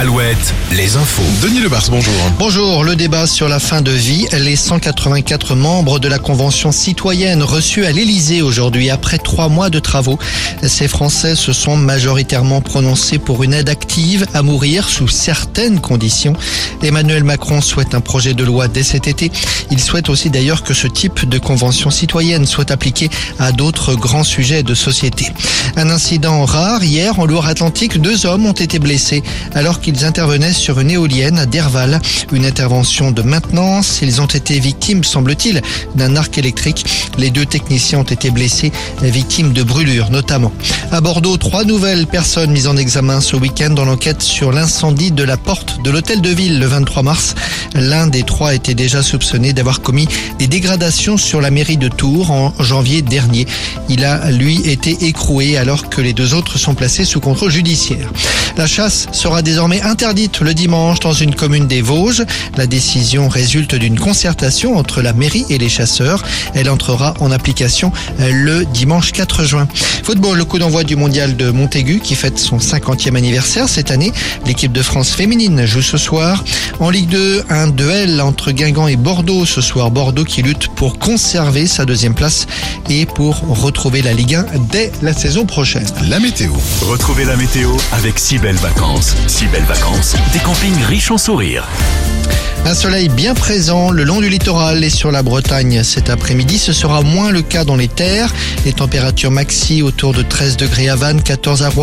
7, les infos. Denis Lebars, bonjour. Bonjour, le débat sur la fin de vie. Les 184 membres de la Convention citoyenne reçus à l'Elysée aujourd'hui après trois mois de travaux. Ces Français se sont majoritairement prononcés pour une aide active à mourir sous certaines conditions. Emmanuel Macron souhaite un projet de loi dès cet été. Il souhaite aussi d'ailleurs que ce type de convention citoyenne soit appliqué à d'autres grands sujets de société. Un incident rare hier en Loire-Atlantique, deux hommes ont été blessés alors qu'ils intervenaient sur une éolienne à Derval. Une intervention de maintenance. Ils ont été victimes, semble-t-il, d'un arc électrique. Les deux techniciens ont été blessés, victimes de brûlures notamment. À Bordeaux, trois nouvelles personnes mises en examen ce week-end dans l'enquête sur l'incendie de la porte de l'hôtel de ville le 23 mars. L'un des trois était déjà soupçonné d'avoir commis des dégradations sur la mairie de Tours en janvier dernier. Il a, lui, été écroué alors que les deux autres sont placés sous contrôle judiciaire. La chasse sera désormais interdite le dimanche dans une commune des Vosges. La décision résulte d'une concertation entre la mairie et les chasseurs. Elle entrera en application le dimanche 4 juin. Football, le coup d'envoi du mondial de Montaigu qui fête son 50e anniversaire cette année. L'équipe de France féminine joue ce soir. En Ligue 2, un duel entre Guingamp et Bordeaux. Ce soir, Bordeaux qui lutte pour conserver sa deuxième place et pour retrouver la Ligue 1 dès la saison prochaine. La météo. Retrouvez la météo avec si belles vacances. Si belles des campings riches en sourires. Un soleil bien présent le long du littoral et sur la Bretagne cet après-midi. Ce sera moins le cas dans les terres. Les températures maxi autour de 13 degrés à Vannes, 14 à Rouen.